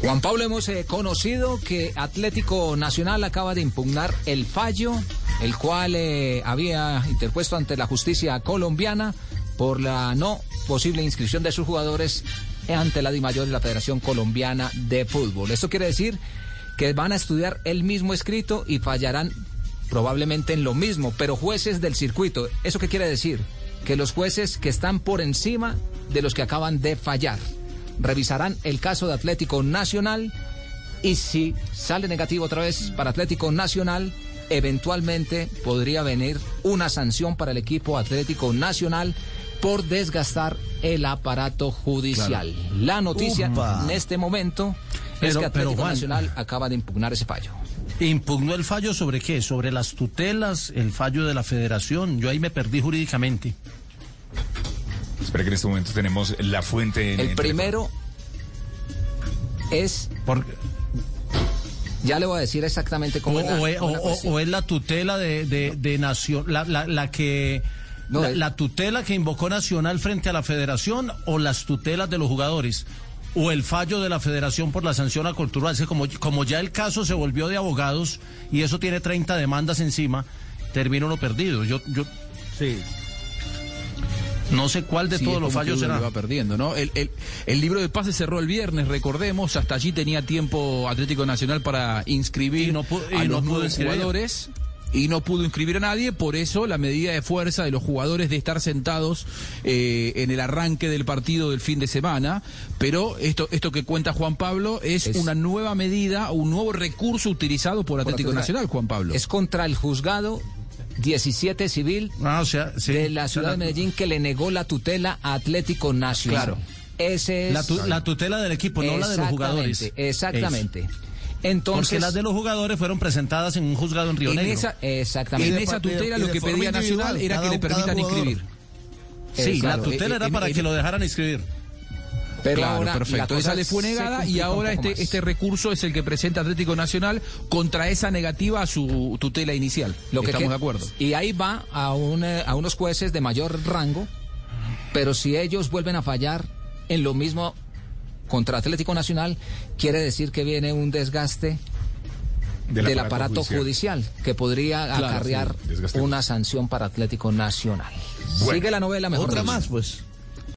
Juan Pablo, hemos eh, conocido que Atlético Nacional acaba de impugnar el fallo, el cual eh, había interpuesto ante la justicia colombiana por la no posible inscripción de sus jugadores ante la DIMAYOR de la Federación Colombiana de Fútbol. Esto quiere decir que van a estudiar el mismo escrito y fallarán probablemente en lo mismo, pero jueces del circuito. ¿Eso qué quiere decir? Que los jueces que están por encima de los que acaban de fallar revisarán el caso de Atlético Nacional y si sale negativo otra vez para Atlético Nacional, eventualmente podría venir una sanción para el equipo Atlético Nacional por desgastar el aparato judicial. La noticia en este momento es que Atlético Nacional acaba de impugnar ese fallo. ¿Impugnó el fallo sobre qué? ¿Sobre las tutelas? ¿El fallo de la federación? Yo ahí me perdí jurídicamente. Espera que en este momento tenemos la fuente. En, el primero es... Ya le voy a decir exactamente cómo o, es, o, es la tutela de, de, nación, la, la, que... la, tutela que invocó Nacional frente a la federación o las tutelas de los jugadores o el fallo de la federación por la sanción a cultural. Como, como ya el caso se volvió de abogados y eso tiene 30 demandas encima, termino lo perdido. Yo, yo, sí. No sé cuál de todos los fallos será. va perdiendo, ¿no? El, el, libro de pase cerró el viernes, recordemos, hasta allí tenía tiempo Atlético Nacional para inscribir a los nuevos jugadores y no pudo inscribir a nadie, por eso la medida de fuerza de los jugadores de estar sentados eh, en el arranque del partido del fin de semana, pero esto, esto que cuenta Juan Pablo es, una nueva medida, un nuevo recurso utilizado por Atlético Nacional, Juan Pablo. Es contra el juzgado 17 civil ah, de la ciudad de Medellín que le negó la tutela a Atlético Nacional. Claro. Ese es... la, tutela del equipo, no la de los jugadores. Exactamente. Entonces, Porque las de los jugadores fueron presentadas en un juzgado en Río Negro. Esa, exactamente. En esa tutela lo que pedía Nacional era que le permitan inscribir. Sí, la tutela era para que lo dejaran inscribir. Pero ahora, perfecto. Esa le fue negada y ahora este, este recurso es el que presenta Atlético Nacional contra esa negativa a su tutela inicial. Lo que estamos de acuerdo. Y ahí va a, un, eh, a unos jueces de mayor rango, pero si ellos vuelven a fallar en lo mismo contra Atlético Nacional, quiere decir que viene un desgaste del, aparato, judicial. que podría acarrear una sanción para Atlético Nacional. Sigue la novela mejor. Otra más, pues.